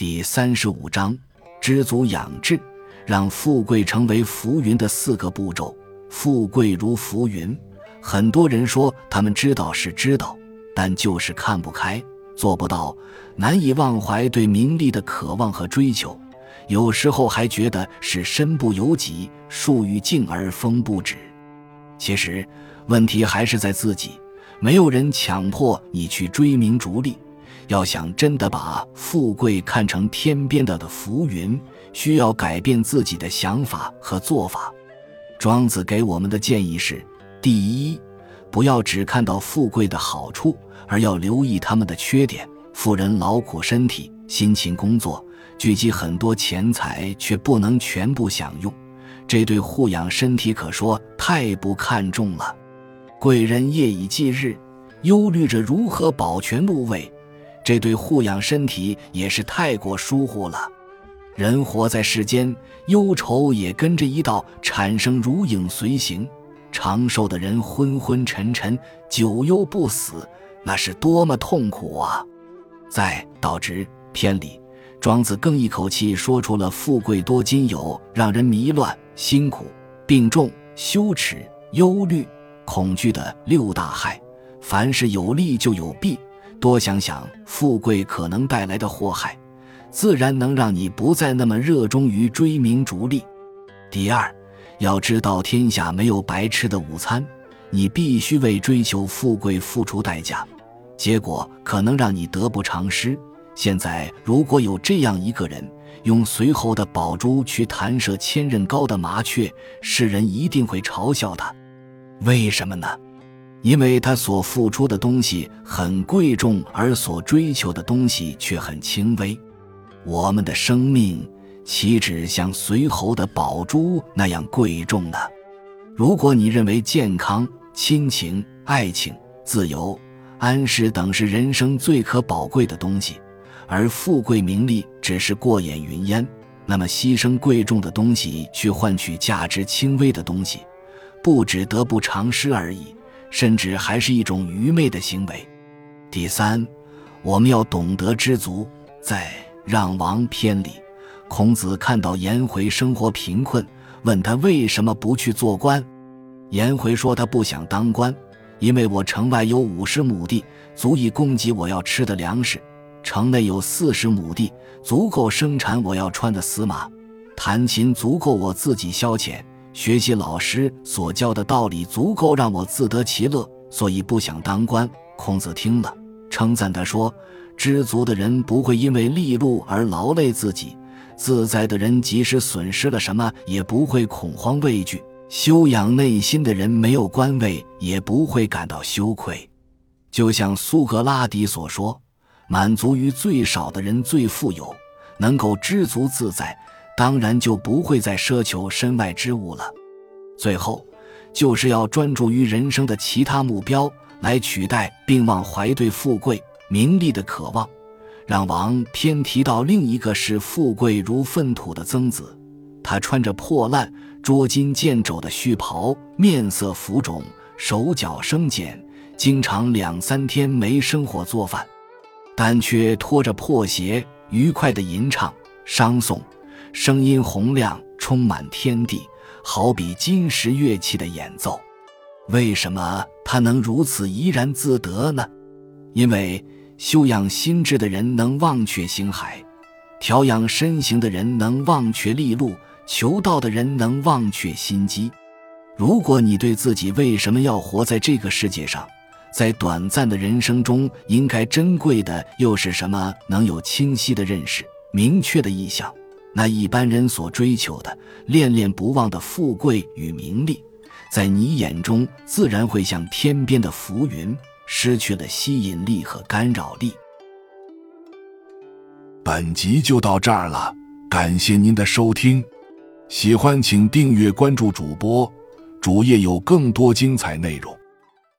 第三十五章：知足养志，让富贵成为浮云的四个步骤。富贵如浮云，很多人说他们知道是知道，但就是看不开，做不到，难以忘怀对名利的渴望和追求。有时候还觉得是身不由己，树欲静而风不止。其实问题还是在自己，没有人强迫你去追名逐利。要想真的把富贵看成天边的的浮云，需要改变自己的想法和做法。庄子给我们的建议是：第一，不要只看到富贵的好处，而要留意他们的缺点。富人劳苦身体，辛勤工作。聚集很多钱财，却不能全部享用，这对护养身体可说太不看重了。贵人夜以继日，忧虑着如何保全禄位，这对护养身体也是太过疏忽了。人活在世间，忧愁也跟着一道产生，如影随形。长寿的人昏昏沉沉，久忧不死，那是多么痛苦啊！在道直篇里。庄子更一口气说出了富贵多金有让人迷乱、辛苦、病重、羞耻、忧虑、恐惧的六大害。凡是有利就有弊，多想想富贵可能带来的祸害，自然能让你不再那么热衷于追名逐利。第二，要知道天下没有白吃的午餐，你必须为追求富贵付出代价，结果可能让你得不偿失。现在，如果有这样一个人，用随后的宝珠去弹射千仞高的麻雀，世人一定会嘲笑他。为什么呢？因为他所付出的东西很贵重，而所追求的东西却很轻微。我们的生命岂止像随侯的宝珠那样贵重呢？如果你认为健康、亲情、爱情、自由、安适等是人生最可宝贵的东西，而富贵名利只是过眼云烟，那么牺牲贵重的东西去换取价值轻微的东西，不止得不偿失而已，甚至还是一种愚昧的行为。第三，我们要懂得知足。在《让王篇》里，孔子看到颜回生活贫困，问他为什么不去做官。颜回说他不想当官，因为我城外有五十亩地，足以供给我要吃的粮食。城内有四十亩地，足够生产我要穿的丝马；弹琴足够我自己消遣；学习老师所教的道理足够让我自得其乐，所以不想当官。孔子听了，称赞他说：“知足的人不会因为利禄而劳累自己；自在的人即使损失了什么，也不会恐慌畏惧；修养内心的人没有官位，也不会感到羞愧。”就像苏格拉底所说。满足于最少的人最富有，能够知足自在，当然就不会再奢求身外之物了。最后，就是要专注于人生的其他目标，来取代并忘怀对富贵名利的渴望。让王偏提到另一个视富贵如粪土的曾子，他穿着破烂、捉襟见肘的絮袍，面色浮肿，手脚生茧，经常两三天没生火做饭。但却拖着破鞋，愉快地吟唱、商颂，声音洪亮，充满天地，好比金石乐器的演奏。为什么他能如此怡然自得呢？因为修养心智的人能忘却星海，调养身形的人能忘却利禄，求道的人能忘却心机。如果你对自己为什么要活在这个世界上，在短暂的人生中，应该珍贵的又是什么？能有清晰的认识、明确的意向。那一般人所追求的、恋恋不忘的富贵与名利，在你眼中自然会像天边的浮云，失去了吸引力和干扰力。本集就到这儿了，感谢您的收听。喜欢请订阅关注主播，主页有更多精彩内容。